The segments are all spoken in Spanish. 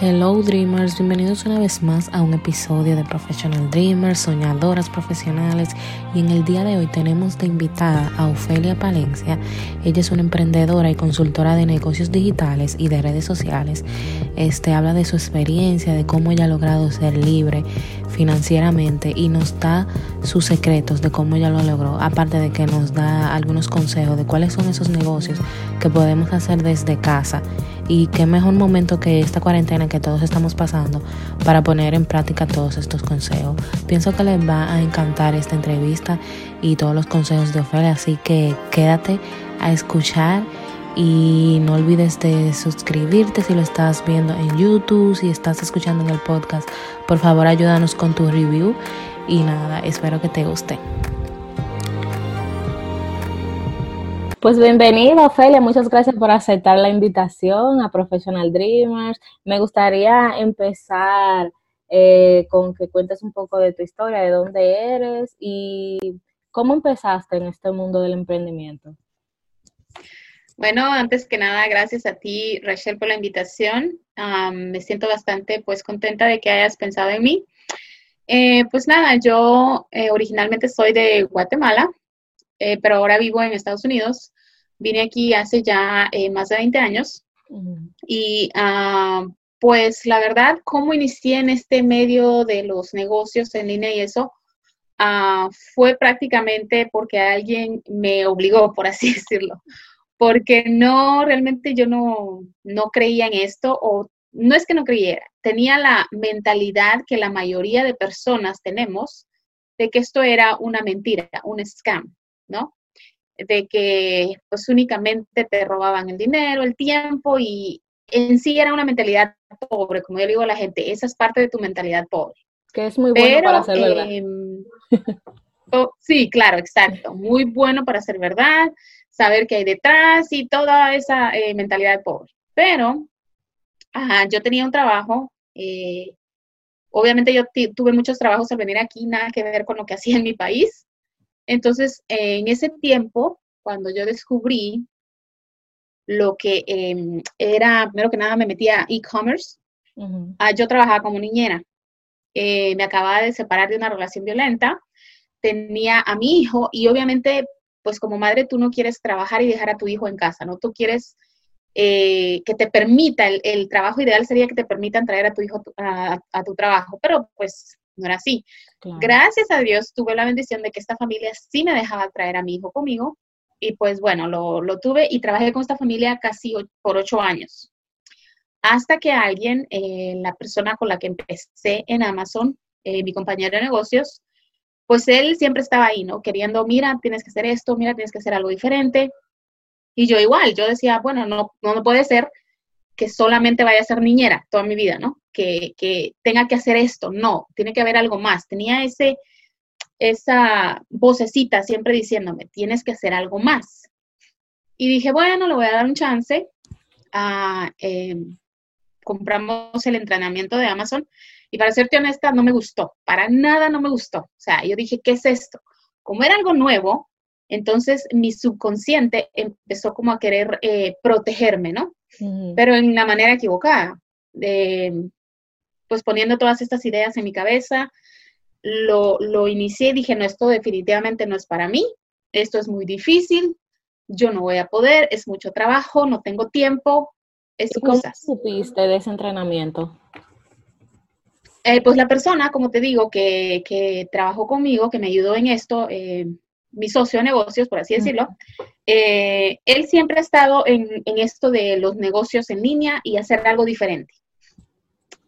Hello Dreamers, bienvenidos una vez más a un episodio de Professional Dreamers, soñadoras profesionales y en el día de hoy tenemos de invitada a Ofelia Palencia. Ella es una emprendedora y consultora de negocios digitales y de redes sociales. Este habla de su experiencia, de cómo ella ha logrado ser libre financieramente y nos da sus secretos de cómo ella lo logró, aparte de que nos da algunos consejos de cuáles son esos negocios que podemos hacer desde casa y qué mejor momento que esta cuarentena que todos estamos pasando para poner en práctica todos estos consejos. Pienso que les va a encantar esta entrevista y todos los consejos de Ofelia, así que quédate a escuchar y no olvides de suscribirte si lo estás viendo en YouTube, si estás escuchando en el podcast. Por favor, ayúdanos con tu review y nada, espero que te guste. Pues bienvenido, Ofelia. Muchas gracias por aceptar la invitación a Professional Dreamers. Me gustaría empezar eh, con que cuentes un poco de tu historia, de dónde eres y cómo empezaste en este mundo del emprendimiento. Bueno, antes que nada, gracias a ti, Rachel, por la invitación. me siento bastante pues contenta de que hayas pensado en mí. Eh, pues nada, yo eh, originalmente soy de Guatemala, eh, pero ahora vivo en Estados Unidos. Vine aquí hace ya eh, más de 20 años y ah, pues la verdad, cómo inicié en este medio de los negocios en línea y eso, ah, fue prácticamente porque alguien me obligó, por así decirlo, porque no, realmente yo no, no creía en esto o no es que no creyera, tenía la mentalidad que la mayoría de personas tenemos de que esto era una mentira, un scam. ¿no? De que pues únicamente te robaban el dinero, el tiempo y en sí era una mentalidad pobre, como yo digo a la gente, esa es parte de tu mentalidad pobre. Que es muy bueno para ser verdad. Em, oh, sí, claro, exacto. Muy bueno para ser verdad, saber qué hay detrás y toda esa eh, mentalidad pobre. Pero yo tenía un trabajo, eh, obviamente yo tuve muchos trabajos al venir aquí, nada que ver con lo que hacía en mi país. Entonces, en ese tiempo, cuando yo descubrí lo que em, era, primero que nada, me metía e-commerce, ah, yo trabajaba como niñera. Eh, me acababa de separar de una relación violenta, tenía a mi hijo y obviamente, pues como madre, tú no quieres trabajar y dejar a tu hijo en casa, ¿no? Tú quieres eh, que te permita, el, trabajo ideal sería que te permitan traer a tu hijo a tu trabajo, pero pues no era así. Gracias a Dios tuve la bendición de que esta familia sí me dejaba traer a mi hijo conmigo y pues bueno, lo, tuve y trabajé con esta familia casi por ocho años. Hasta que alguien, eh, la persona con la que empecé en Amazon, eh, mi compañero de negocios, pues él siempre estaba ahí, ¿no? Queriendo, mira, tienes que hacer esto, mira, tienes que hacer algo diferente. Y yo igual, yo decía, bueno, no, no, puede ser que solamente vaya a ser niñera toda mi vida, ¿no? Que, tenga que hacer esto, no, tiene que haber algo más. Tenía ese, esa vocecita siempre diciéndome, tienes que hacer algo más. Y dije, bueno, le voy a dar un chance. Em, compramos el entrenamiento de Amazon y para serte honesta, no me gustó, para nada no me gustó. O sea, yo dije, ¿qué es esto? Como era algo nuevo, entonces mi subconsciente empezó como a querer eh, protegerme, ¿no? pero en la manera equivocada. pues poniendo todas estas ideas en mi cabeza, lo, lo inicié y dije, no, esto definitivamente no es para mí, esto es muy difícil, yo no voy a poder, es mucho trabajo, no tengo tiempo, excusas. ¿Cómo supiste de ese entrenamiento? Eh, pues la persona, como te digo, que, que, trabajó conmigo, que me ayudó en esto, eh, mi socio de negocios, por así decirlo, eh, él siempre ha estado en, esto de los negocios en línea y hacer algo diferente.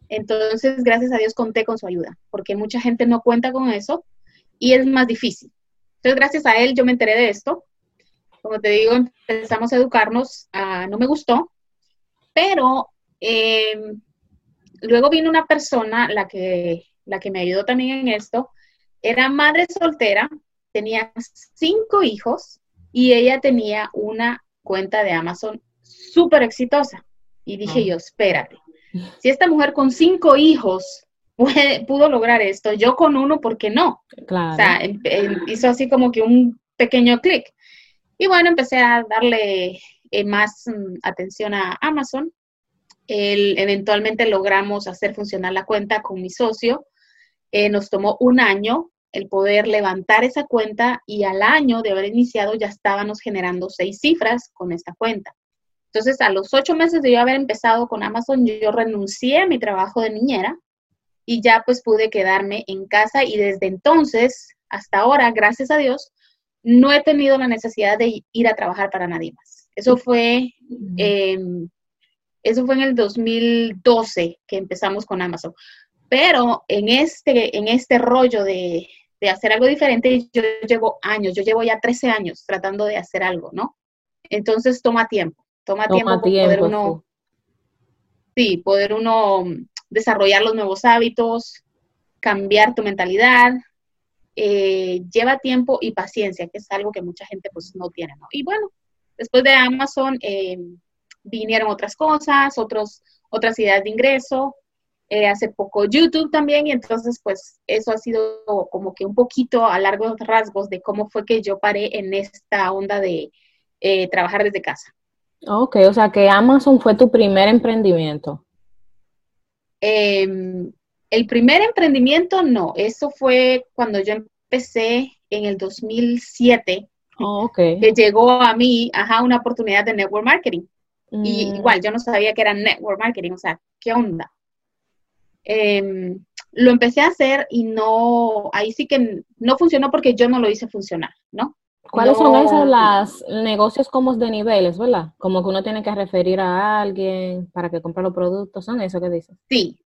Entonces, gracias a Dios conté con su ayuda, porque mucha gente no cuenta con eso y es más difícil. Entonces, gracias a él yo me enteré de esto. Como te digo, empezamos a educarnos, ah, no me gustó, pero luego vino una persona, la que, la que me ayudó también en esto, era madre soltera, tenía cinco hijos y ella tenía una cuenta de Amazon súper exitosa. Y dije ah. yo, espérate, si esta mujer con cinco hijos pudo lograr esto, yo con uno, ¿por qué no? O sea, em, em, hizo así como que un pequeño clic. Y bueno, empecé a darle eh, más mm, atención a Amazon. Eventualmente logramos hacer funcionar la cuenta con mi socio. Eh, nos tomó un año el poder levantar esa cuenta y al año de haber iniciado ya estábamos generando seis cifras con esta cuenta. Entonces, a los ocho meses de yo haber empezado con Amazon, yo renuncié a mi trabajo de niñera y ya pues pude quedarme en casa y desde entonces hasta ahora, gracias a Dios, no he tenido la necesidad de ir a trabajar para nadie más. Eso fue, em, eso fue en el 2012 que empezamos con Amazon. Pero en este, en este rollo de, de hacer algo diferente, yo llevo años, yo llevo ya 13 años tratando de hacer algo, ¿no? Entonces toma tiempo, toma, tiempo, poder uno, sí, poder uno desarrollar los nuevos hábitos, cambiar tu mentalidad, eh, lleva tiempo y paciencia, que es algo que mucha gente pues no tiene, ¿no? Y bueno, después de Amazon eh, vinieron otras cosas, otros, otras ideas de ingreso, eh, hace poco YouTube también, y entonces pues eso ha sido como que un poquito a largos rasgos de cómo fue que yo paré en esta onda de trabajar desde casa. Ok, o sea que Amazon fue tu primer emprendimiento. Em, el primer emprendimiento no, eso fue cuando yo empecé en el 2007, que llegó a mí, ajá, una oportunidad de network marketing. Y mm. igual, yo no sabía que era network marketing, o sea, ¿qué onda? Em, lo empecé a hacer y no, ahí sí que no funcionó porque yo no lo hice funcionar, ¿no? ¿Cuáles son esos los negocios como de niveles, verdad? Como que uno tiene que referir a alguien para que compre los productos, ¿son eso que dices? Sí,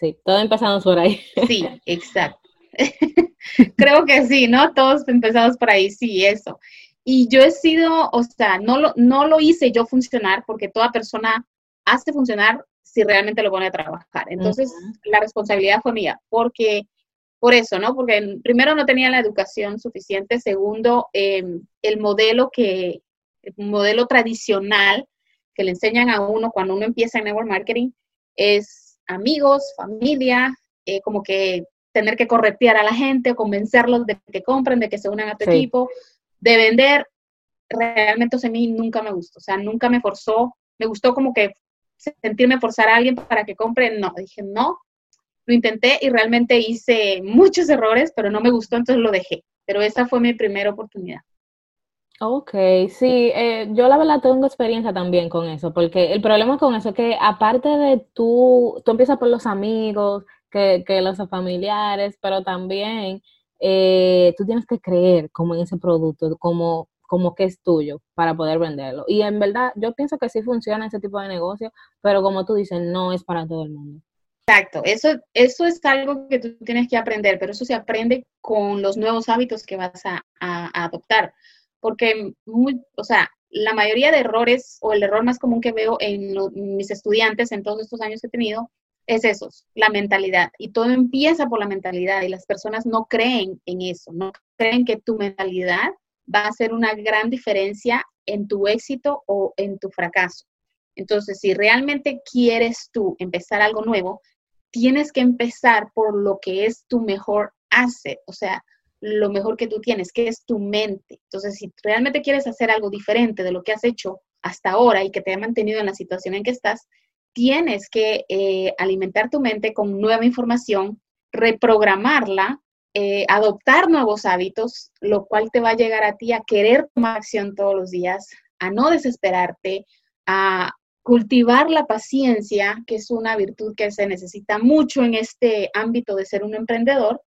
Sí, todo empezamos por ahí. Sí, exacto. Creo que sí, ¿no? Todos empezamos por ahí, sí, eso. Y yo he sido, o sea, no lo, no lo hice yo funcionar porque toda persona hace funcionar si realmente lo pone a trabajar. Entonces, la responsabilidad fue mía, porque por eso, ¿no? Porque primero no tenía la educación suficiente, segundo, em, el modelo que, el modelo tradicional que le enseñan a uno cuando uno empieza en network marketing es amigos, familia, eh, como que tener que corretear a la gente, convencerlos de que compren, de que se unan a tu equipo, de vender, realmente mí nunca me gustó, o sea, nunca me forzó, me gustó como que sentirme forzar a alguien para que compre, no, dije no, lo intenté y realmente hice muchos errores, pero no me gustó, entonces lo dejé, pero esa fue mi primera oportunidad. Ok, sí, eh, yo la verdad tengo experiencia también con eso, porque el problema con eso es que aparte de tú, tú empiezas por los amigos, que, que los familiares, pero también eh, tú tienes que creer como en ese producto, como, como que es tuyo para poder venderlo. Y en verdad, yo pienso que sí funciona ese tipo de negocio, pero como tú dices, no es para todo el mundo. Exacto, eso, eso es algo que tú tienes que aprender, pero eso se aprende con los nuevos hábitos que vas a, a adoptar porque, muy, o sea, la mayoría de errores o el error más común que veo en mis estudiantes en todos estos años que he tenido es eso, la mentalidad. Y todo empieza por la mentalidad y las personas no creen en eso, no creen que tu mentalidad va a hacer una gran diferencia en tu éxito o en tu fracaso. Entonces, si realmente quieres tú empezar algo nuevo, tienes que empezar por lo que es tu mejor asset, o sea, lo mejor que tú tienes, que es tu mente. Entonces, si realmente quieres hacer algo diferente de lo que has hecho hasta ahora y que te ha mantenido en la situación en que estás, tienes que eh, alimentar tu mente con nueva información, reprogramarla, eh, adoptar nuevos hábitos, lo cual te va a llegar a ti a querer tomar acción todos los días, a no desesperarte, a cultivar la paciencia, que es una virtud que se necesita mucho en este ámbito de ser un emprendedor,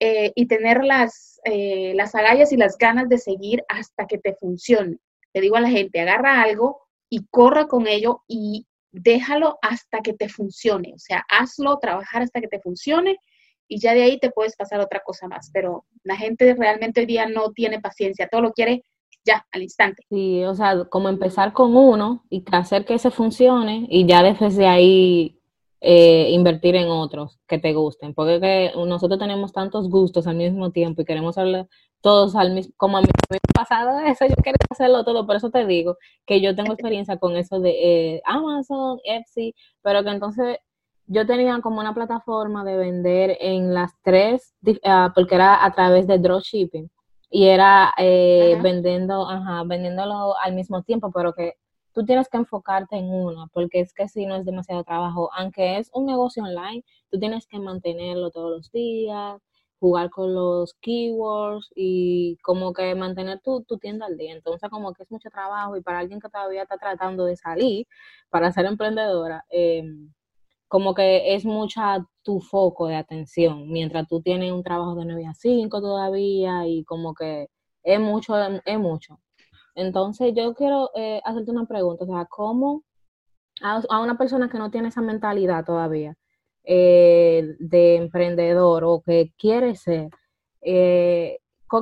eh, y tener las, las agallas y las ganas de seguir hasta que te funcione. Te digo a la gente, agarra algo y corra con ello y déjalo hasta que te funcione. O sea, hazlo, trabajar hasta que te funcione y ya de ahí te puedes pasar otra cosa más. Pero la gente realmente hoy día no tiene paciencia, todo lo quiere ya, al instante. Sí, o sea, como empezar con uno y hacer que se funcione y ya desde ahí eh, invertir en otros que te gusten, porque nosotros tenemos tantos gustos al mismo tiempo y queremos hablar todos al mismo, como a mí me ha pasado eso, yo quiero hacerlo todo, por eso te digo que yo tengo experiencia con eso de eh, Amazon, Etsy, pero que entonces yo tenía como una plataforma de vender en las tres, ah, porque era a través de dropshipping y era eh, vendiendo, ajá, vendiéndolo al mismo tiempo, pero que tú tienes que enfocarte en una, porque es que si no es demasiado trabajo, aunque es un negocio online, tú tienes que mantenerlo todos los días, jugar con los keywords y como que mantener tu, tu tienda al día. Entonces como que es mucho trabajo y para alguien que todavía está tratando de salir para ser emprendedora, em, como que es mucha tu foco de atención, mientras tú tienes un trabajo de 9 a 5 todavía y como que es mucho, es mucho. Entonces yo quiero eh, hacerte una pregunta, o sea, ¿cómo a, una persona que no tiene esa mentalidad todavía eh, de emprendedor o que quiere ser, eh,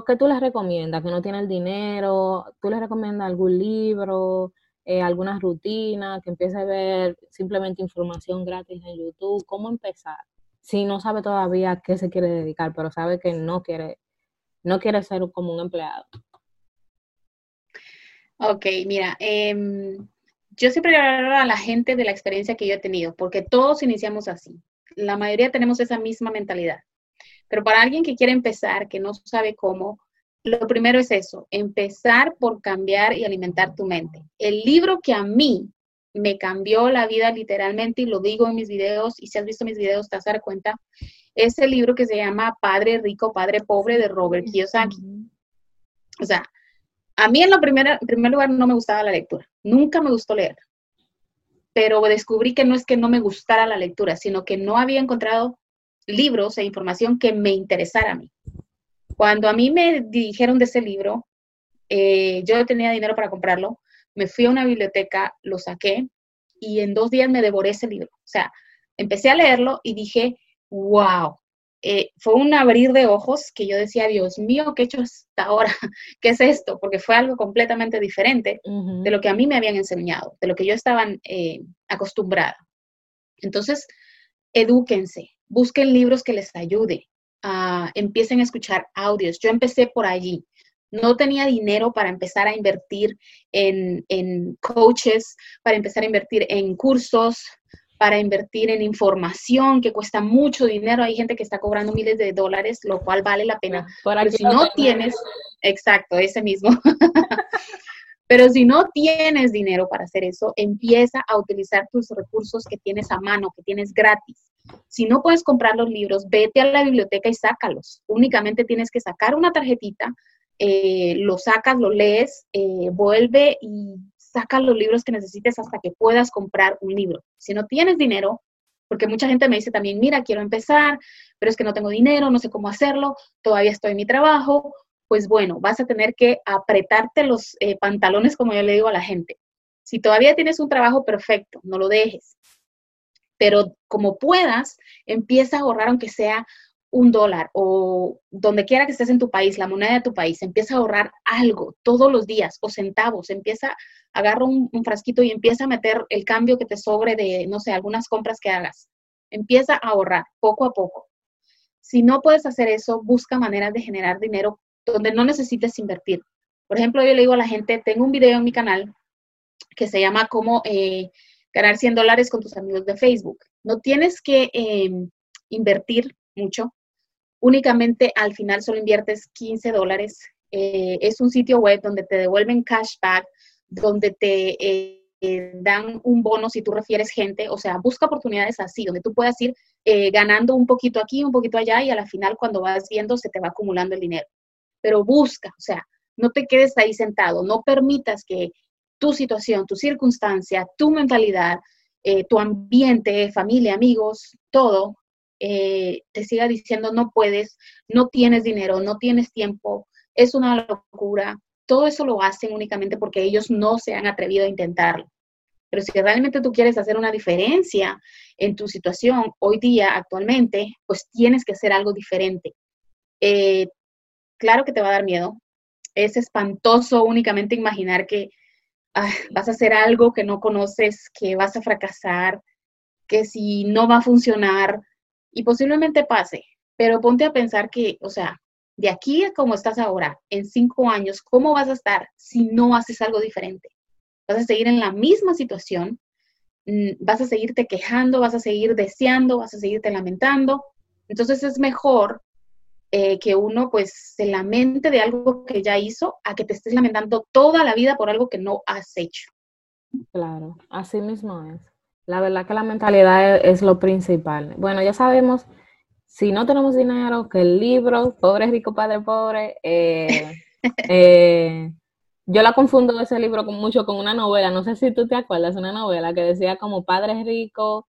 ¿qué tú les recomiendas? Que no tiene el dinero, ¿tú les recomiendas algún libro? eh, alguna rutina, que empiece a ver simplemente información gratis en YouTube, cómo empezar. Si no sabe todavía a qué se quiere dedicar, pero sabe que no quiere, no quiere ser como un empleado. Ok, mira, em, yo siempre hablo a la gente de la experiencia que yo he tenido, porque todos iniciamos así. La mayoría tenemos esa misma mentalidad. Pero para alguien que quiere empezar, que no sabe cómo, lo primero es eso, empezar por cambiar y alimentar tu mente. El libro que a mí me cambió la vida literalmente, y lo digo en mis videos, y si has visto mis videos te vas a dar cuenta, es el libro que se llama Padre Rico, Padre Pobre de Robert Kiyosaki. O sea, a mí en, lo en primer lugar no me gustaba la lectura, nunca me gustó leer, pero descubrí que no es que no me gustara la lectura, sino que no había encontrado libros e información que me interesara a mí. Cuando a mí me dijeron de ese libro, eh, yo tenía dinero para comprarlo, me fui a una biblioteca, lo saqué y en dos días me devoré ese libro. O sea, empecé a leerlo y dije, wow, eh, fue un abrir de ojos que yo decía, Dios mío, ¿qué he hecho hasta ahora? ¿Qué es esto? Porque fue algo completamente diferente de lo que a mí me habían enseñado, de lo que yo estaba eh, acostumbrada. Entonces, edúquense, busquen libros que les ayuden, empiecen a escuchar audios. Yo empecé por allí. No tenía dinero para empezar a invertir en, en coaches, para empezar a invertir en cursos, para invertir en información que cuesta mucho dinero. Hay gente que está cobrando miles de dólares, lo cual vale la pena. Pero si no tienes, exacto, ese mismo. Pero si no tienes dinero para hacer eso, empieza a utilizar tus recursos que tienes a mano, que tienes gratis. Si no puedes comprar los libros, vete a la biblioteca y sácalos. Únicamente tienes que sacar una tarjetita, eh, lo sacas, lo lees, eh, vuelve y saca los libros que necesites hasta que puedas comprar un libro. Si no tienes dinero, porque mucha gente me dice también, mira, quiero empezar, pero es que no tengo dinero, no sé cómo hacerlo, todavía estoy en mi trabajo, pues bueno, vas a tener que apretarte los eh, pantalones, como yo le digo a la gente. Si todavía tienes un trabajo perfecto, no lo dejes pero como puedas, empieza a ahorrar aunque sea un dólar o donde quiera que estés en tu país, la moneda de tu país, empieza a ahorrar algo todos los días o centavos, empieza, agarra un, un, frasquito y empieza a meter el cambio que te sobre de, no sé, algunas compras que hagas. Empieza a ahorrar poco a poco. Si no puedes hacer eso, busca maneras de generar dinero donde no necesites invertir. Por ejemplo, yo le digo a la gente, tengo un video en mi canal que se llama cómo eh, ganar 100 dólares con tus amigos de Facebook. No tienes que em, invertir mucho, únicamente al final solo inviertes 15 dólares. Eh, es un sitio web donde te devuelven cashback, donde te eh, dan un bono si tú refieres gente, o sea, busca oportunidades así, donde tú puedas ir eh, ganando un poquito aquí, un poquito allá y a la final cuando vas viendo se te va acumulando el dinero. Pero busca, o sea, no te quedes ahí sentado, no permitas que tu situación, tu circunstancia, tu mentalidad, tu ambiente, familia, amigos, todo, eh, te siga diciendo no puedes, no tienes dinero, no tienes tiempo, es una locura. Todo eso lo hacen únicamente porque ellos no se han atrevido a intentarlo. Pero si realmente tú quieres hacer una diferencia en tu situación hoy día, actualmente, pues tienes que hacer algo diferente. Eh, claro que te va a dar miedo. Es espantoso únicamente imaginar que vas a hacer algo que no conoces, que vas a fracasar, que si no va a funcionar y posiblemente pase, pero ponte a pensar que, o sea, de aquí a como estás ahora, en cinco años, ¿cómo vas a estar si no haces algo diferente? Vas a seguir en la misma situación, mm, vas a seguirte quejando, vas a seguir deseando, vas a seguirte lamentando. Entonces es mejor eh, que uno pues se lamente de algo que ya hizo a que te estés lamentando toda la vida por algo que no has hecho. Claro, así mismo es. La verdad que la mentalidad es, lo principal. Bueno, ya sabemos, si no tenemos dinero, que el libro, Pobre Rico, Padre Pobre, eh, eh, yo la confundo ese libro con, mucho con una novela, no sé si tú te acuerdas, una novela que decía como Padre Rico,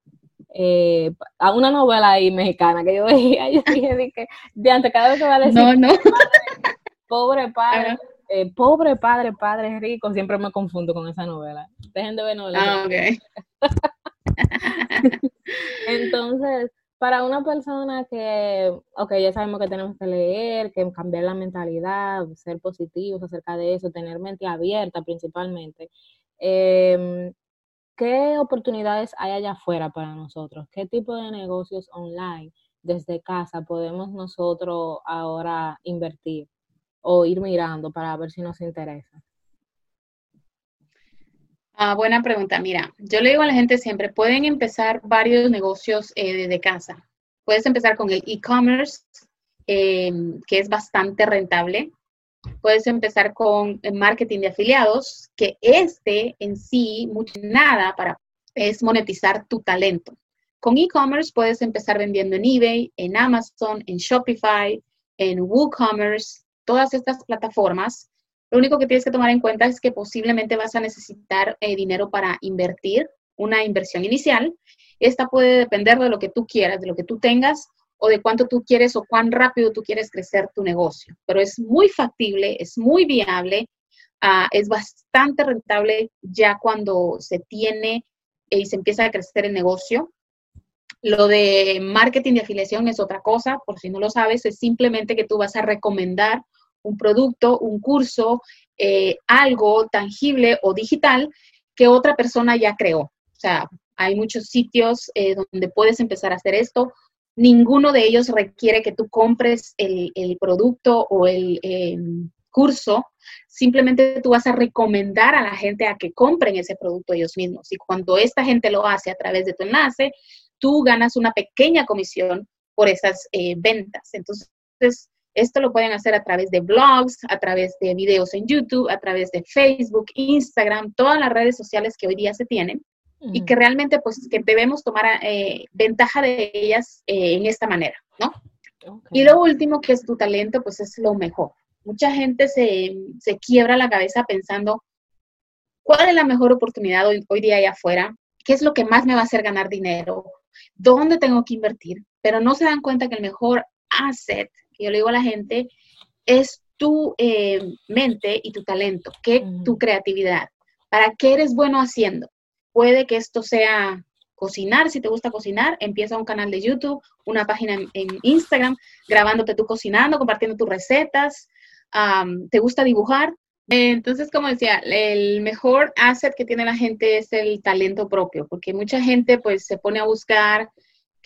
eh, a una novela ahí mexicana que yo veía, yo dije, que, de antes, cada vez que va a decir, no, no. pobre padre, eh, pobre padre, padre rico, siempre me confundo con esa novela. Dejen de ver novelas. Ah, ok. Entonces, para una persona que, ok, ya sabemos que tenemos que leer, que cambiar la mentalidad, ser positivos acerca de eso, tener mente abierta principalmente, em, ¿qué oportunidades hay allá afuera para nosotros? ¿Qué tipo de negocios online desde casa podemos nosotros ahora invertir o ir mirando para ver si nos interesa? Ah, buena pregunta. Mira, yo le digo a la gente siempre, pueden empezar varios negocios eh, desde casa. Puedes empezar con el e-commerce, em, que es bastante rentable. Puedes empezar con el marketing de afiliados, que este en sí, mucho nada para es monetizar tu talento. Con e-commerce puedes empezar vendiendo en eBay, en Amazon, en Shopify, en WooCommerce, todas estas plataformas lo único que tienes que tomar en cuenta es que posiblemente vas a necesitar eh, dinero para invertir, una inversión inicial. Esta puede depender de lo que tú quieras, de lo que tú tengas o de cuánto tú quieres o cuán rápido tú quieres crecer tu negocio. Pero es muy factible, es muy viable, ah, es bastante rentable ya cuando se tiene y se empieza a crecer el negocio. Lo de marketing de afiliación es otra cosa, por si no lo sabes, es simplemente que tú vas a recomendar un producto, un curso, eh, algo tangible o digital que otra persona ya creó. O sea, hay muchos sitios eh, donde puedes empezar a hacer esto. Ninguno de ellos requiere que tú compres el, producto o el em, curso. Simplemente tú vas a recomendar a la gente a que compren ese producto ellos mismos. Y cuando esta gente lo hace a través de tu enlace, tú ganas una pequeña comisión por esas eh, ventas. Entonces, esto lo pueden hacer a través de blogs, a través de videos en YouTube, a través de Facebook, Instagram, todas las redes sociales que hoy día se tienen y que realmente pues que debemos tomar eh, ventaja de ellas eh, en esta manera, ¿no? Y lo último que es tu talento, pues es lo mejor. Mucha gente se, quiebra la cabeza pensando, ¿cuál es la mejor oportunidad hoy, hoy día allá afuera? ¿Qué es lo que más me va a hacer ganar dinero? ¿Dónde tengo que invertir? Pero no se dan cuenta que el mejor asset yo le digo a la gente, es tu eh, mente y tu talento, que tu creatividad. ¿Para qué eres bueno haciendo? Puede que esto sea cocinar, si te gusta cocinar, empieza un canal de YouTube, una página en, Instagram, grabándote tú cocinando, compartiendo tus recetas, te gusta dibujar. Entonces, como decía, el mejor asset que tiene la gente es el talento propio, porque mucha gente pues se pone a buscar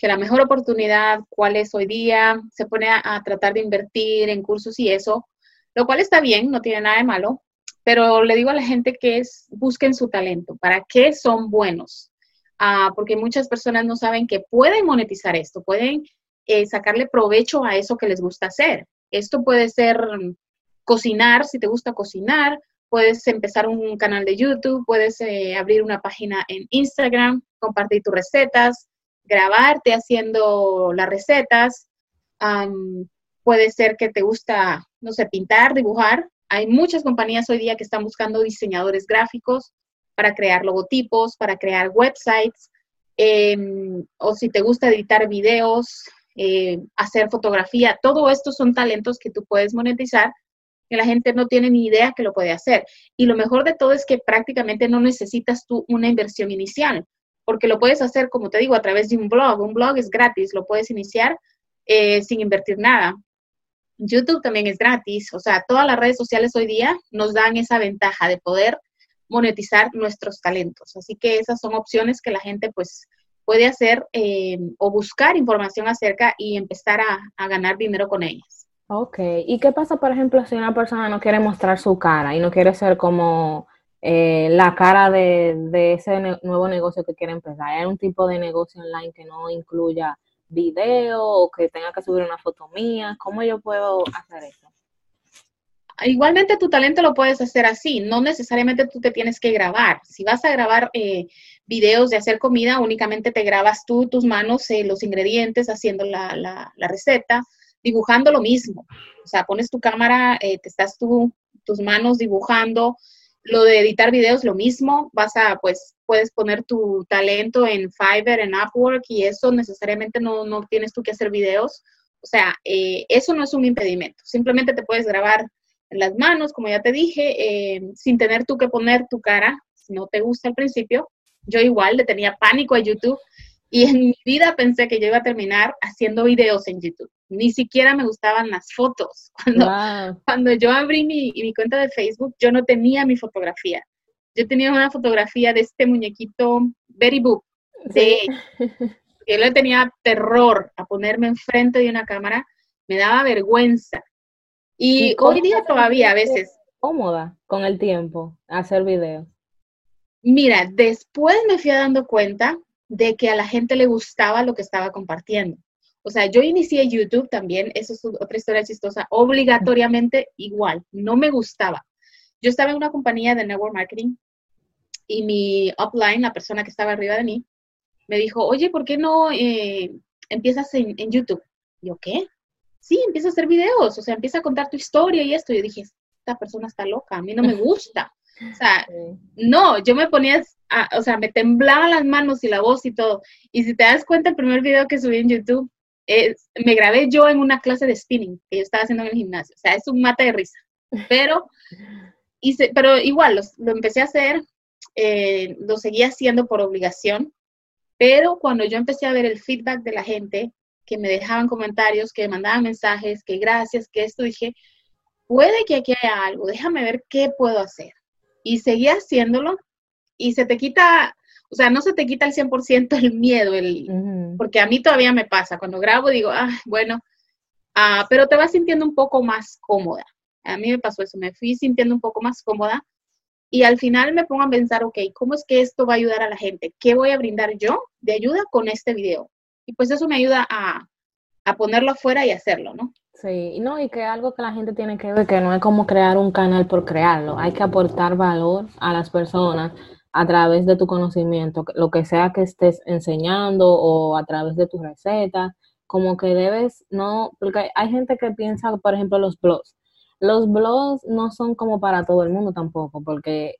que la mejor oportunidad, cuál es hoy día, se pone a, tratar de invertir en cursos y eso, lo cual está bien, no tiene nada de malo, pero le digo a la gente que es, busquen su talento, ¿para qué son buenos? Ah, porque muchas personas no saben que pueden monetizar esto, pueden eh, sacarle provecho a eso que les gusta hacer. Esto puede ser cocinar, si te gusta cocinar, puedes empezar un canal de YouTube, puedes eh, abrir una página en Instagram, compartir tus recetas, grabarte haciendo las recetas. puede ser que te gusta, no sé, pintar, dibujar. Hay muchas compañías hoy día que están buscando diseñadores gráficos para crear logotipos, para crear websites. Em, o si te gusta editar videos, eh, hacer fotografía, todo esto son talentos que tú puedes monetizar que la gente no tiene ni idea que lo puede hacer. Y lo mejor de todo es que prácticamente no necesitas tú una inversión inicial porque lo puedes hacer, como te digo, a través de un blog. Un blog es gratis, lo puedes iniciar eh, sin invertir nada. YouTube también es gratis, o sea, todas las redes sociales hoy día nos dan esa ventaja de poder monetizar nuestros talentos. Así que esas son opciones que la gente pues puede hacer eh, o buscar información acerca y empezar a, a ganar dinero con ellas. Ok, ¿y qué pasa, por ejemplo, si una persona no quiere mostrar su cara y no quiere ser como eh, la cara de, ese nuevo negocio que quiere empezar. ¿Hay un tipo de negocio online que no incluya video o que tenga que subir una foto mía? ¿Cómo yo puedo hacer eso? igualmente tu talento lo puedes hacer así, no necesariamente tú te tienes que grabar. Si vas a grabar eh, videos de hacer comida, únicamente te grabas tú, tus manos, eh, los ingredientes, haciendo la, la, receta, dibujando lo mismo. O sea, pones tu cámara, eh, te estás tú, tus manos dibujando. Lo de editar videos, lo mismo. Vas a, pues, puedes poner tu talento en Fiverr, en Upwork, y eso necesariamente no, no tienes tú que hacer videos. O sea, eso no es un impedimento. Simplemente te puedes grabar las manos, como ya te dije, eh, sin tener tú que poner tu cara, si no te gusta al principio. Yo igual le tenía pánico a YouTube y en mi vida pensé que yo iba a terminar haciendo videos en YouTube. Ni siquiera me gustaban las fotos. Cuando, cuando yo abrí mi, mi cuenta de Facebook, yo no tenía mi fotografía. Yo tenía una fotografía de este muñequito Betty Boop. De, Yo le tenía terror a ponerme enfrente de una cámara, me daba vergüenza. Y, hoy día todavía a veces. Cómoda con el tiempo hacer videos. Mira, después me fui dando cuenta de que a la gente le gustaba lo que estaba compartiendo. O sea, yo inicié YouTube también, eso es otra historia chistosa, obligatoriamente igual, no me gustaba. Yo estaba en una compañía de network marketing y mi upline, la persona que estaba arriba de mí, me dijo, oye, ¿por qué no eh, empiezas en, en, YouTube? yo, ¿qué? sí, empieza a hacer videos, o sea, empieza a contar tu historia y esto. Yo dije, esta persona está loca, a mí no me gusta. O sea, no, yo me ponía, o sea, me temblaban las manos y la voz y todo. Y si te das cuenta, el primer video que subí en YouTube, me grabé yo en una clase de spinning que yo estaba haciendo en el gimnasio. O sea, es un mate de risa. Pero, hice, pero igual, lo, empecé a hacer, eh, lo seguía haciendo por obligación. Pero cuando yo empecé a ver el feedback de la gente, que me dejaban comentarios, que me mandaban mensajes, que gracias, que esto, dije, puede que aquí haya algo, déjame ver qué puedo hacer. Y seguí haciéndolo y se te quita, o sea, no se te quita el 100% el miedo, el, porque a mí todavía me pasa, cuando grabo digo, ah, bueno, ah, pero te vas sintiendo un poco más cómoda. A mí me pasó eso, me fui sintiendo un poco más cómoda y al final me pongo a pensar, ok, ¿cómo es que esto va a ayudar a la gente? ¿Qué voy a brindar yo de ayuda con este video? Y pues eso me ayuda a, ponerlo afuera y hacerlo, ¿no? Sí, no, y que algo que la gente tiene que ver, que no es como crear un canal por crearlo, hay que aportar valor a las personas a través de tu conocimiento, lo que sea que estés enseñando o a través de tus recetas, como que debes, no, porque hay gente que piensa, por ejemplo, los blogs. Los blogs no son como para todo el mundo tampoco, porque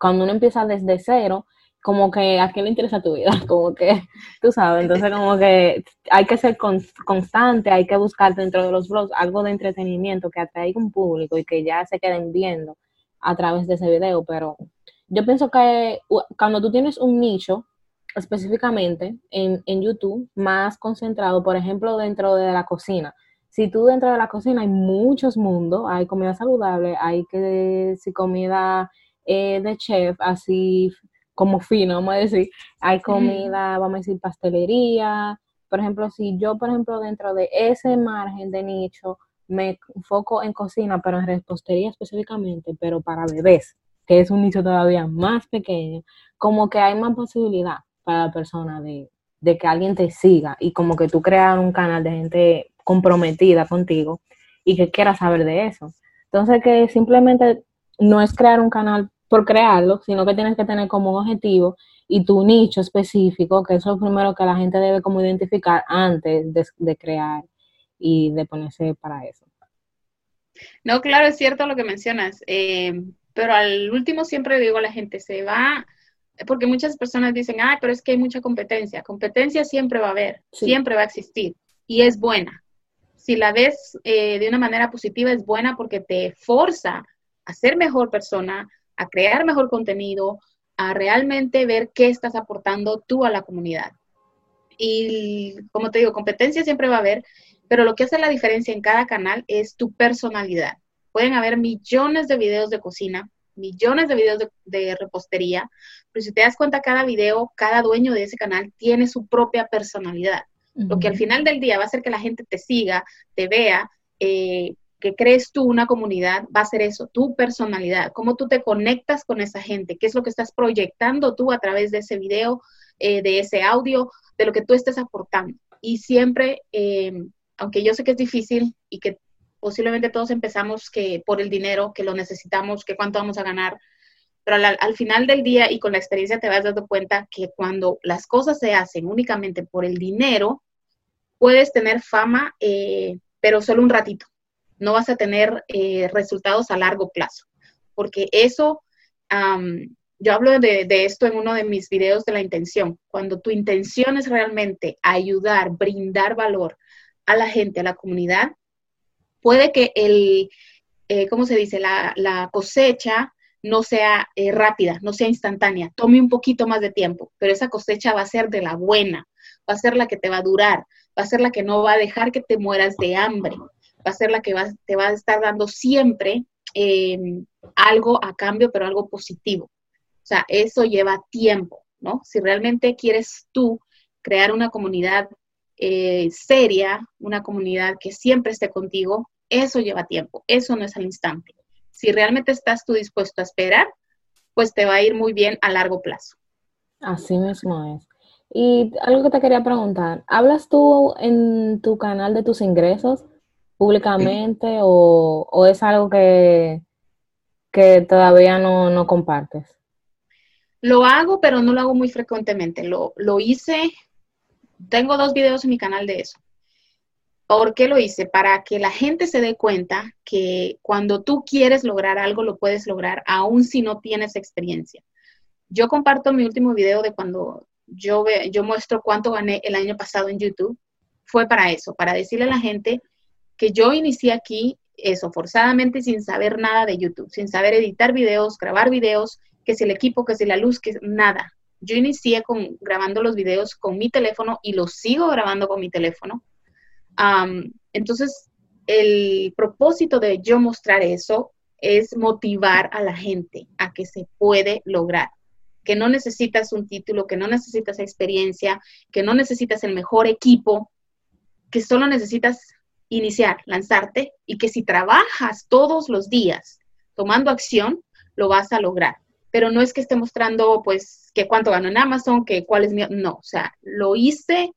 cuando uno empieza desde cero, como que a quién le interesa tu vida, como que, tú sabes, entonces como que hay que ser constante, hay que buscar dentro de los blogs algo de entretenimiento que atraiga un público y que ya se queden viendo a través de ese video, pero yo pienso que cuando tú tienes un nicho específicamente en, en YouTube más concentrado, por ejemplo, dentro de la cocina, si tú dentro de la cocina hay muchos mundos, hay comida saludable, hay que si comida eh, de chef, así como fino, vamos a decir. Hay comida, vamos a decir, pastelería. Por ejemplo, si yo, por ejemplo, dentro de ese margen de nicho, me enfoco en cocina, pero en repostería específicamente, pero para bebés, que es un nicho todavía más pequeño, como que hay más posibilidad para la persona de, de que alguien te siga y como que tú creas un canal de gente comprometida contigo y que quiera saber de eso. Entonces, que simplemente no es crear un canal por crearlo, sino que tienes que tener como objetivo y tu nicho específico, que es lo primero que la gente debe como identificar antes de, crear y de ponerse para eso. No, claro, es cierto lo que mencionas, eh, pero al último siempre digo a la gente, se va, porque muchas personas dicen, ay, pero es que hay mucha competencia. Competencia siempre va a haber, siempre va a existir y es buena. Si la ves eh, de una manera positiva, es buena porque te forza a ser mejor persona, a crear mejor contenido, a realmente ver qué estás aportando tú a la comunidad. Y como te digo, competencia siempre va a haber, pero lo que hace la diferencia en cada canal es tu personalidad. Pueden haber millones de videos de cocina, millones de videos de, repostería, pero si te das cuenta, cada video, cada dueño de ese canal tiene su propia personalidad. Lo que al final del día va a hacer que la gente te siga, te vea, eh, que crees tú una comunidad va a ser eso, tu personalidad, cómo tú te conectas con esa gente, qué es lo que estás proyectando tú a través de ese video, eh, de ese audio, de lo que tú estés aportando. Y siempre, eh, aunque yo sé que es difícil y que posiblemente todos empezamos que por el dinero, que lo necesitamos, que cuánto vamos a ganar, pero al, final del día y con la experiencia te vas dando cuenta que cuando las cosas se hacen únicamente por el dinero, puedes tener fama, eh, pero solo un ratito. No vas a tener eh, resultados a largo plazo, porque eso, yo hablo de, de, esto en uno de mis videos de la intención. Cuando tu intención es realmente ayudar, brindar valor a la gente, a la comunidad, puede que el, eh, ¿cómo se dice? La, la cosecha no sea eh, rápida, no sea instantánea, tome un poquito más de tiempo, pero esa cosecha va a ser de la buena, va a ser la que te va a durar, va a ser la que no va a dejar que te mueras de hambre, va a ser la que te va a estar dando siempre em, algo a cambio, pero algo positivo. O sea, eso lleva tiempo, ¿no? Si realmente quieres tú crear una comunidad eh, seria, una comunidad que siempre esté contigo, eso lleva tiempo, eso no es al instante si realmente estás tú dispuesto a esperar, pues te va a ir muy bien a largo plazo. Así mismo es. Y algo que te quería preguntar, ¿hablas tú en tu canal de tus ingresos públicamente o, es algo que, que todavía no, compartes? Lo hago, pero no lo hago muy frecuentemente. Lo, lo hice, tengo dos videos en mi canal de eso. ¿Por qué lo hice? Para que la gente se dé cuenta que cuando tú quieres lograr algo, lo puedes lograr, aun si no tienes experiencia. Yo comparto mi último video de cuando yo, yo muestro cuánto gané el año pasado en YouTube. Fue para eso, para decirle a la gente que yo inicié aquí eso, forzadamente sin saber nada de YouTube, sin saber editar videos, grabar videos, que si el equipo, que si la luz, que nada. Yo inicié con grabando los videos con mi teléfono y los sigo grabando con mi teléfono entonces, el propósito de yo mostrar eso es motivar a la gente a que se puede lograr, que no necesitas un título, que no necesitas experiencia, que no necesitas el mejor equipo, que solo necesitas iniciar, lanzarte y que si trabajas todos los días tomando acción, lo vas a lograr. Pero no es que esté mostrando, pues, que cuánto gano en Amazon, que cuál es mi... No, o sea, lo hice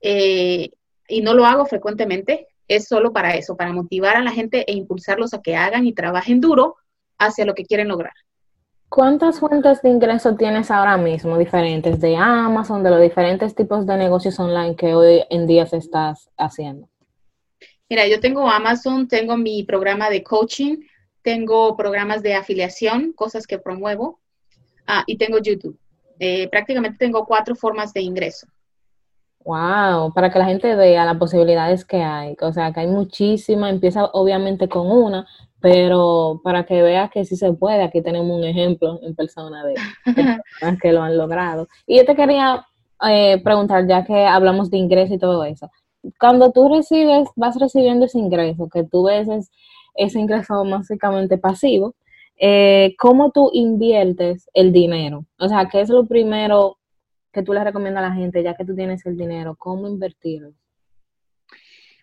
eh, y no lo hago frecuentemente, es solo para eso, para motivar a la gente e impulsarlos a que hagan y trabajen duro hacia lo que quieren lograr. ¿Cuántas fuentes de ingreso tienes ahora mismo diferentes de Amazon, de los diferentes tipos de negocios online que hoy en día se estás haciendo? Mira, yo tengo Amazon, tengo mi programa de coaching, tengo programas de afiliación, cosas que promuevo, ah, y tengo YouTube. Eh, prácticamente tengo cuatro formas de ingreso. Wow, para que la gente vea las posibilidades que hay. O sea, que hay muchísimas, empieza obviamente con una, pero para que vea que sí se puede, aquí tenemos un ejemplo en persona de personas que lo han logrado. Y yo te quería eh, preguntar, ya que hablamos de ingreso y todo eso, cuando tú recibes, vas recibiendo ese ingreso, que tú ves ese ingreso básicamente pasivo, eh, ¿cómo tú inviertes el dinero? O sea, ¿qué es lo primero que tú le recomiendas a la gente, ya que tú tienes el dinero? ¿Cómo invertirlo?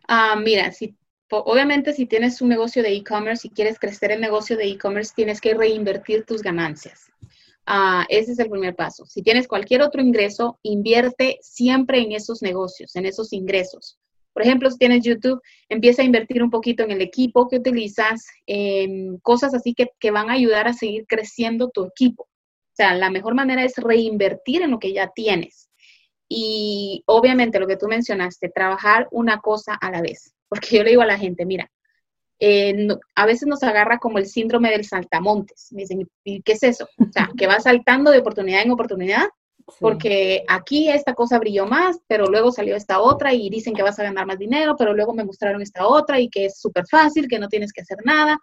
Ah, mira, si, obviamente si tienes un negocio de e-commerce y quieres crecer el negocio de e-commerce, tienes que reinvertir tus ganancias. Ah, ese es el primer paso. Si tienes cualquier otro ingreso, invierte siempre en esos negocios, en esos ingresos. Por ejemplo, si tienes YouTube, empieza a invertir un poquito en el equipo que utilizas, en cosas así que, que van a ayudar a seguir creciendo tu equipo. O sea, la mejor manera es reinvertir en lo que ya tienes. Y obviamente lo que tú mencionaste, trabajar una cosa a la vez. Porque yo le digo a la gente, mira, eh, a veces nos agarra como el síndrome del saltamontes. Me dicen, ¿y qué es eso? O sea, que va saltando de oportunidad en oportunidad, porque aquí esta cosa brilló más, pero luego salió esta otra y dicen que vas a ganar más dinero, pero luego me mostraron esta otra y que es súper fácil, que no tienes que hacer nada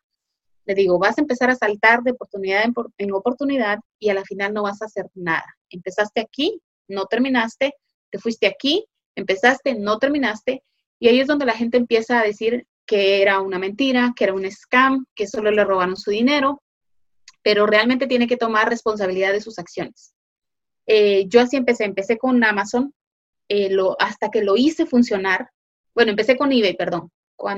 digo, vas a empezar a saltar de oportunidad en, oportunidad y a la final no vas a hacer nada. Empezaste aquí, no terminaste, te fuiste aquí, empezaste, no terminaste, y ahí es donde la gente empieza a decir que era una mentira, que era un scam, que solo le robaron su dinero, pero realmente tiene que tomar responsabilidad de sus acciones. Eh, yo así empecé, empecé con Amazon, eh, lo, hasta que lo hice funcionar, bueno, empecé con eBay, perdón,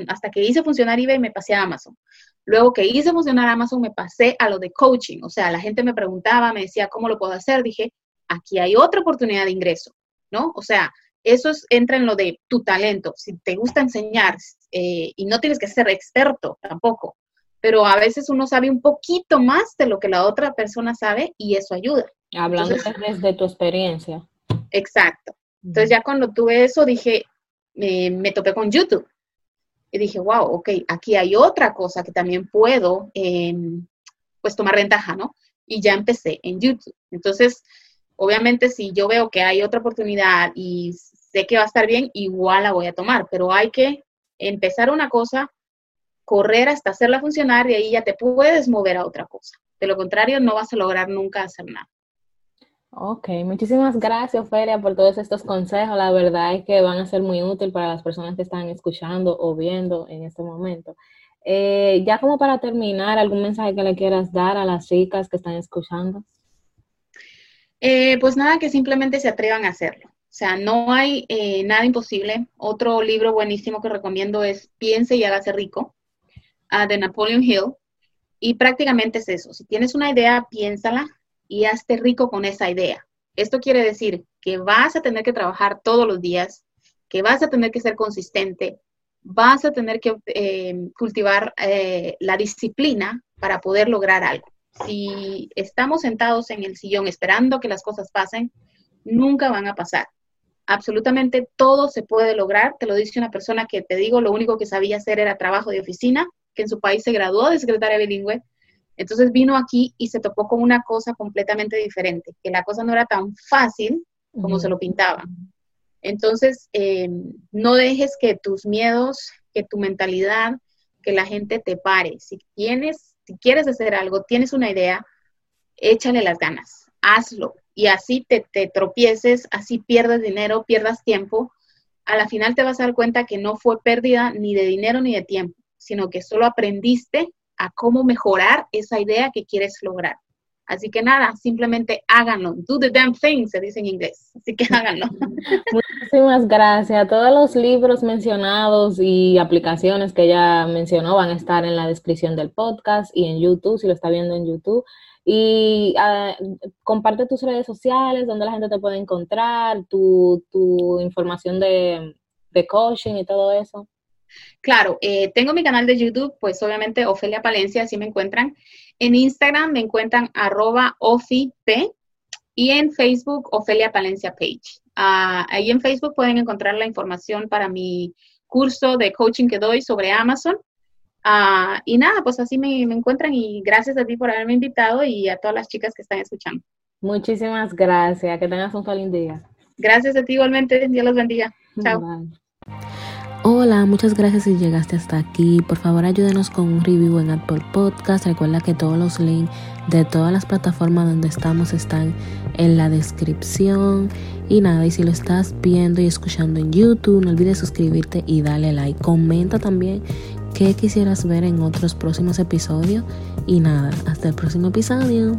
hasta que hice funcionar eBay me pasé a Amazon. Luego que hice funcionar Amazon me pasé a lo de coaching, o sea, la gente me preguntaba, me decía, ¿cómo lo puedo hacer? Dije, aquí hay otra oportunidad de ingreso, ¿no? O sea, eso entra en lo de tu talento. Si te gusta enseñar, eh, y no tienes que ser experto tampoco, pero a veces uno sabe un poquito más de lo que la otra persona sabe y eso ayuda. Hablando desde tu experiencia. Exacto. Entonces ya cuando tuve eso dije, me topé con YouTube y dije, wow, ok, aquí hay otra cosa que también puedo em, pues tomar ventaja, ¿no? Y ya empecé en YouTube. Entonces, obviamente si yo veo que hay otra oportunidad y sé que va a estar bien, igual la voy a tomar, pero hay que empezar una cosa, correr hasta hacerla funcionar y ahí ya te puedes mover a otra cosa. De lo contrario, no vas a lograr nunca hacer nada. Ok, muchísimas gracias, Feria, por todos estos consejos. La verdad es que van a ser muy útiles para las personas que están escuchando o viendo en este momento. Eh, ya como para terminar, ¿algún mensaje que le quieras dar a las chicas que están escuchando? Eh, pues nada, que simplemente se atrevan a hacerlo. O sea, no hay eh, nada imposible. Otro libro buenísimo que recomiendo es Piense y hágase rico, ah, de Napoleon Hill. Y prácticamente es eso. Si tienes una idea, piénsala, y hazte rico con esa idea. Esto quiere decir que vas a tener que trabajar todos los días, que vas a tener que ser consistente, vas a tener que eh, cultivar eh, la disciplina para poder lograr algo. Si estamos sentados en el sillón esperando que las cosas pasen, nunca van a pasar. Absolutamente todo se puede lograr. Te lo dice una persona que te digo, lo único que sabía hacer era trabajo de oficina, que en su país se graduó de secretaria bilingüe entonces vino aquí y se topó con una cosa completamente diferente, que la cosa no era tan fácil como se lo pintaba. Entonces, eh, no dejes que tus miedos, que tu mentalidad, que la gente te pare. Si tienes, si quieres hacer algo, tienes una idea, échale las ganas, hazlo. Y así te, te tropieces, así pierdas dinero, pierdas tiempo. A la final te vas a dar cuenta que no fue pérdida ni de dinero ni de tiempo, sino que solo aprendiste a cómo mejorar esa idea que quieres lograr. Así que nada, simplemente háganlo. Do the damn thing, se dice en inglés. Así que háganlo. Muchísimas gracias. Todos los libros mencionados y aplicaciones que ella mencionó van a estar en la descripción del podcast y en YouTube, si lo está viendo en YouTube. Y ah, comparte tus redes sociales, donde la gente te puede encontrar, tu, tu información de, de coaching y todo eso. Claro, eh, tengo mi canal de YouTube, pues obviamente Ofelia Palencia, así me encuentran. En Instagram me encuentran arroba ofip y en Facebook Ofelia Palencia Page. Ah, ahí en Facebook pueden encontrar la información para mi curso de coaching que doy sobre Amazon. Ah, y nada, pues así me, me encuentran y gracias a ti por haberme invitado y a todas las chicas que están escuchando. Muchísimas gracias, que tengas un feliz día. Gracias a ti igualmente, Dios los bendiga. Chao. Hola, muchas gracias si llegaste hasta aquí. Por favor, ayúdenos con un review en Apple Podcast. Recuerda que todos los links de todas las plataformas donde estamos están en la descripción. Y nada, y si lo estás viendo y escuchando en YouTube, no olvides suscribirte y darle like. Comenta también qué quisieras ver en otros próximos episodios. Y nada, hasta el próximo episodio.